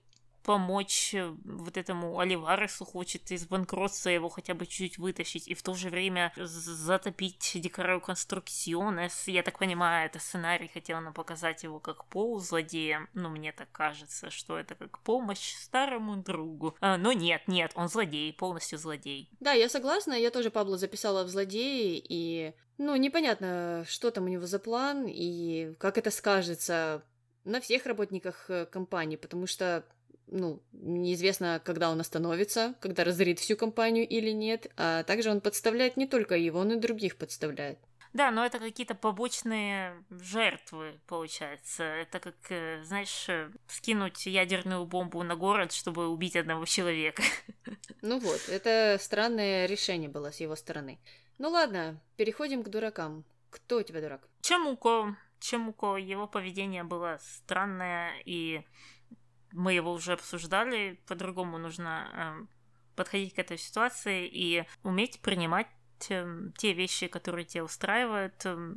помочь э, вот этому Оливаресу, хочет из банкротства его хотя бы чуть-чуть вытащить, и в то же время затопить Декараю Конструкционес. Я так понимаю, это сценарий хотел нам показать его как полузлодея, но мне так кажется, что это как помощь старому другу. А, но нет, нет, он злодей, полностью злодей. Да, я согласна, я тоже Пабло записала в злодеи, и ну, непонятно, что там у него за план и как это скажется на всех работниках э, компании, потому что ну, неизвестно, когда он остановится, когда разорит всю компанию или нет, а также он подставляет не только его, но и других подставляет. Да, но это какие-то побочные жертвы, получается. Это как, э, знаешь, э, скинуть ядерную бомбу на город, чтобы убить одного человека. Ну вот, это странное решение было с его стороны. Ну ладно, переходим к дуракам. Кто у тебя дурак? Чемуко. Чемуко, его поведение было странное и мы его уже обсуждали, по-другому нужно э, подходить к этой ситуации и уметь принимать э, те вещи, которые тебя устраивают, э,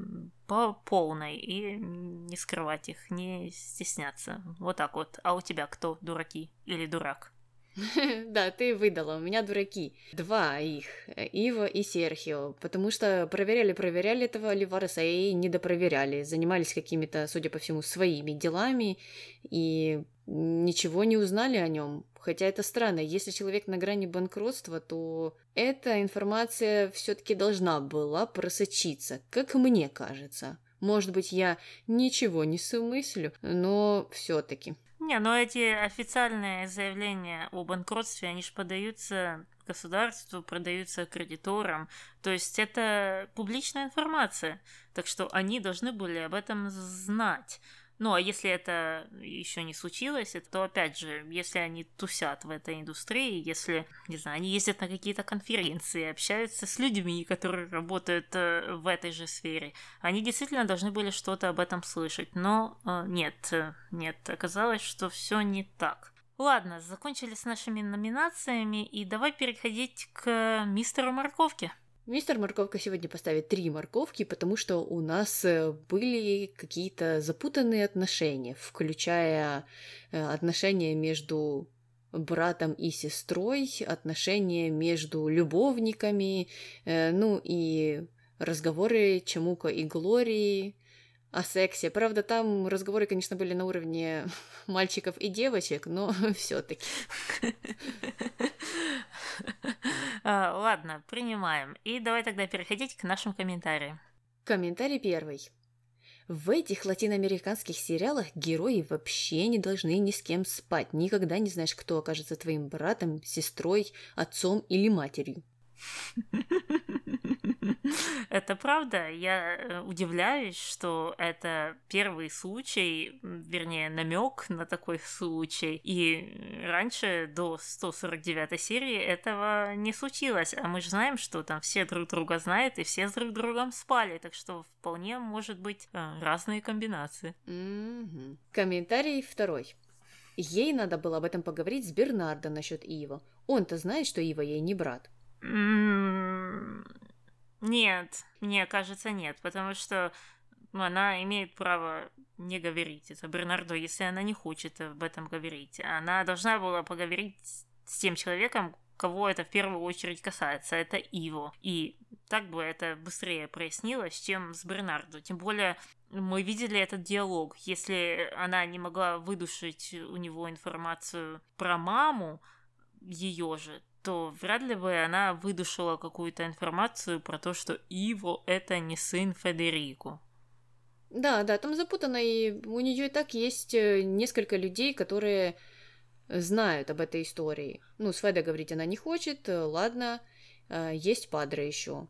по полной и не скрывать их, не стесняться. Вот так вот. А у тебя кто дураки или дурак? Да, ты выдала, у меня дураки. Два их, Ива и Серхио, потому что проверяли-проверяли этого Ливареса и недопроверяли, занимались какими-то, судя по всему, своими делами и ничего не узнали о нем. Хотя это странно, если человек на грани банкротства, то эта информация все-таки должна была просочиться, как мне кажется. Может быть, я ничего не сумыслю, но все-таки. Не, но эти официальные заявления о банкротстве, они же подаются государству, продаются кредиторам. То есть это публичная информация. Так что они должны были об этом знать. Ну, а если это еще не случилось, то опять же, если они тусят в этой индустрии, если, не знаю, они ездят на какие-то конференции, общаются с людьми, которые работают э, в этой же сфере, они действительно должны были что-то об этом слышать. Но э, нет, э, нет, оказалось, что все не так. Ладно, закончили с нашими номинациями, и давай переходить к мистеру Морковке. Мистер Морковка сегодня поставит три морковки, потому что у нас э, были какие-то запутанные отношения, включая э, отношения между братом и сестрой, отношения между любовниками, э, ну и разговоры Чемука и Глории о сексе. Правда, там разговоры, конечно, были на уровне мальчиков и девочек, но все-таки. А, ладно, принимаем. И давай тогда переходить к нашим комментариям. Комментарий первый. В этих латиноамериканских сериалах герои вообще не должны ни с кем спать. Никогда не знаешь, кто окажется твоим братом, сестрой, отцом или матерью. Это правда. Я э, удивляюсь, что это первый случай, вернее, намек на такой случай. И раньше, до 149 серии, этого не случилось. А мы же знаем, что там все друг друга знают, и все с друг другом спали. Так что вполне может быть э, разные комбинации. Комментарий второй. Ей надо было об этом поговорить с Бернардо насчет Ива. Он-то знает, что Ива ей не брат. Нет, мне кажется, нет, потому что ну, она имеет право не говорить. Это Бернардо, если она не хочет об этом говорить. Она должна была поговорить с тем человеком, кого это в первую очередь касается. Это Иво. И так бы это быстрее прояснилось, чем с Бернардо. Тем более мы видели этот диалог. Если она не могла выдушить у него информацию про маму, ее же, то вряд ли бы она выдушила какую-то информацию про то, что Иво это не сын Федерико. Да, да, там запутано, и у нее и так есть э, несколько людей, которые знают об этой истории. Ну, с Федой говорить она не хочет, э, ладно, э, есть Падре еще.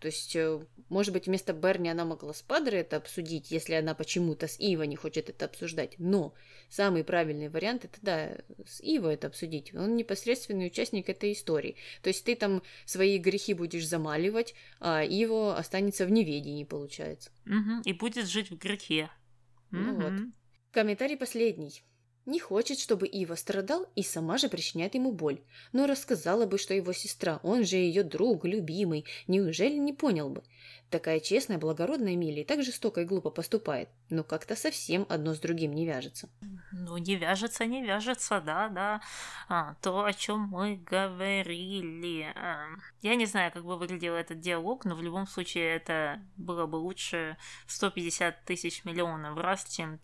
То есть, э, может быть, вместо Берни она могла с Падре это обсудить, если она почему-то с Ива не хочет это обсуждать. Но самый правильный вариант это, да, с Ива это обсудить. Он непосредственный участник этой истории. То есть ты там свои грехи будешь замаливать, а Иво останется в неведении, получается. Мгм, И будет жить в грехе. Ну вот. Мгм. Комментарий последний. Не хочет, чтобы Ива страдал и сама же причиняет ему боль. Но рассказала бы, что его сестра, он же ее друг, любимый, неужели не понял бы? Такая честная, благородная Милли так жестоко и глупо поступает, но как-то совсем одно с другим не вяжется. Ну, не вяжется, не вяжется, да, да. А, то, о чем мы говорили. А, я не знаю, как бы выглядел этот диалог, но в любом случае это было бы лучше в 150 тысяч миллионов раз, чем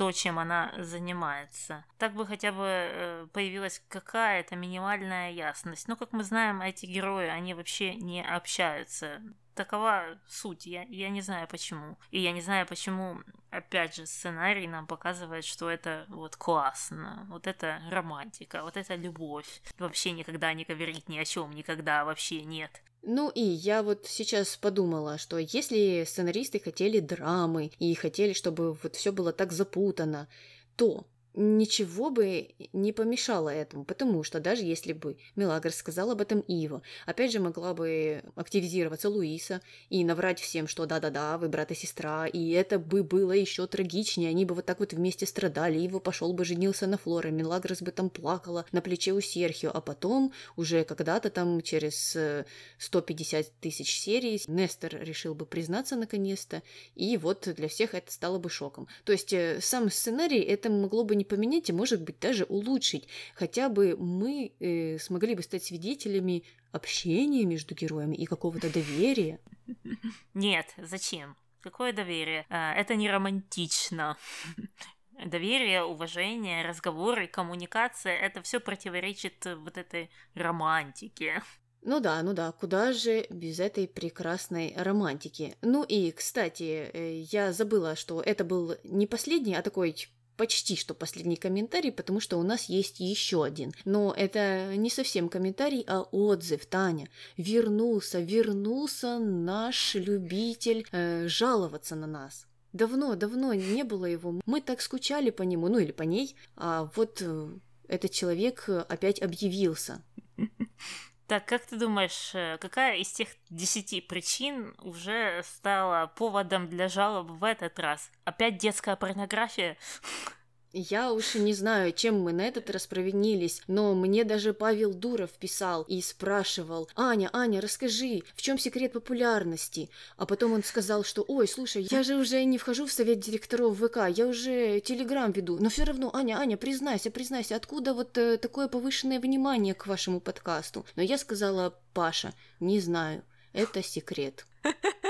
то, чем она занимается. Так бы хотя бы э, появилась какая-то минимальная ясность. Но, как мы знаем, эти герои, они вообще не общаются. Такова суть. Я, я не знаю почему. И я не знаю, почему, опять же, сценарий нам показывает, что это вот классно. Вот это романтика, вот это любовь. Вообще никогда не говорить ни о чем, никогда вообще нет. Ну и я вот сейчас подумала, что если сценаристы хотели драмы и хотели, чтобы вот все было так запутано, то ничего бы не помешало этому, потому что даже если бы Мелагрос сказал об этом Ива, опять же могла бы активизироваться Луиса и наврать всем, что да-да-да, вы брат и сестра, и это бы было еще трагичнее, они бы вот так вот вместе страдали, Ива пошел бы женился на Флоре, Мелагрос бы там плакала на плече у Серхио, а потом уже когда-то там через э, 150 тысяч серий Нестер решил бы признаться наконец-то, и вот для всех это стало бы шоком. То есть э, сам сценарий это могло бы не поменять и, может быть, даже улучшить. Хотя бы мы э, смогли бы стать свидетелями общения между героями и какого-то доверия. Нет, зачем? Какое доверие? А, Это не романтично. Доверие, уважение, разговоры, коммуникация – это все противоречит э, вот этой романтике. Ну да, ну да, куда же без этой прекрасной романтики. Ну и, кстати, э, я забыла, что это был не последний, а такой почти что последний комментарий, потому что у нас есть еще один. Но это не совсем комментарий, а отзыв, Таня. Вернулся, вернулся наш любитель э, жаловаться на нас. Давно, давно не было его. Мы так скучали по нему, ну или по ней. А вот э, этот человек опять объявился. Так, как ты думаешь, э, какая из тех десяти причин уже стала поводом для жалоб в этот раз? Опять детская порнография? Я уж не знаю, чем мы на этот раз провинились, но мне даже Павел Дуров писал и спрашивал, «Аня, Аня, расскажи, в чем секрет популярности?» А потом он сказал, что «Ой, слушай, я же уже не вхожу в совет директоров ВК, я уже телеграм веду, но все равно, Аня, Аня, признайся, признайся, откуда вот э, такое повышенное внимание к вашему подкасту?» Но я сказала, «Паша, не знаю, это секрет».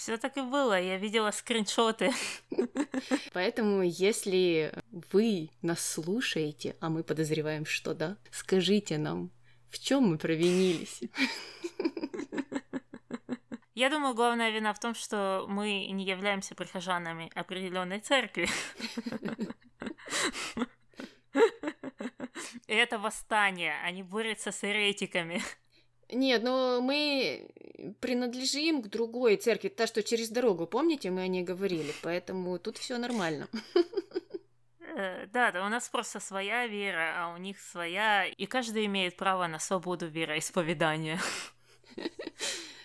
Все так и было, я видела скриншоты. Поэтому, если вы нас слушаете, а мы подозреваем, что да, скажите нам, в чем мы провинились. Я думаю, главная вина в том, что мы не являемся прихожанами определенной церкви. Это восстание, они борются с еретиками. Нет, но мы принадлежим к другой церкви, та, что через дорогу, помните, мы о ней говорили, поэтому тут все нормально. Э, Да, да, у нас просто своя вера, а у них своя, и каждый имеет право на свободу вероисповедания.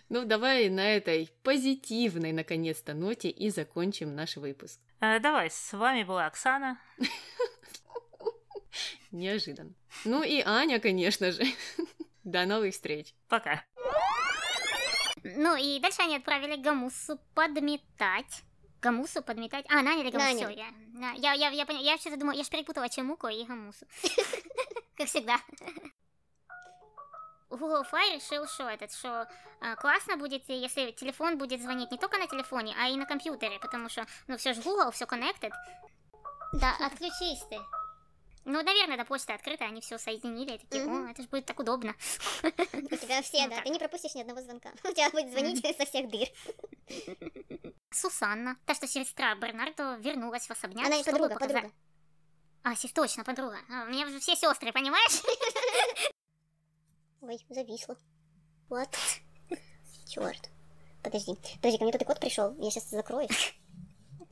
Ну, давай на этой позитивной, наконец-то, ноте и закончим наш выпуск. Э, Давай, с вами была Оксана. Неожиданно. Ну и Аня, конечно же. До новых встреч. Пока. Ну и дальше они отправили Гамусу подметать. Гамусу подметать. А, наняли Гамусу. Наняли. Я, я, я, я, поня- я вообще-то думала, я же перепутала Чемуку и Гамусу. Как всегда. Google Fi решил, что этот, что а, классно будет, если телефон будет звонить не только на телефоне, а и на компьютере, потому что, ну, все же Google, все connected. Да, отключись ты. Ну, наверное, до почты открыта, они все соединили, и такие, о, это же будет так удобно. У тебя все, Ну да. Ты не пропустишь ни одного звонка. У тебя будет звонить со всех дыр. Сусанна, та, что сестра Бернардо, вернулась в особняк, Она и подруга, подруга. А, сес- точно, подруга. А, у меня уже все сестры, понимаешь? Ой, зависло. Вот. Черт. Подожди. Подожди, ко мне тут и кот пришел. Я сейчас закрою.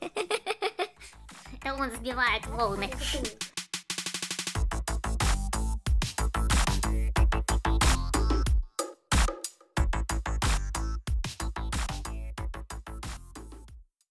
Это он сбивает волны.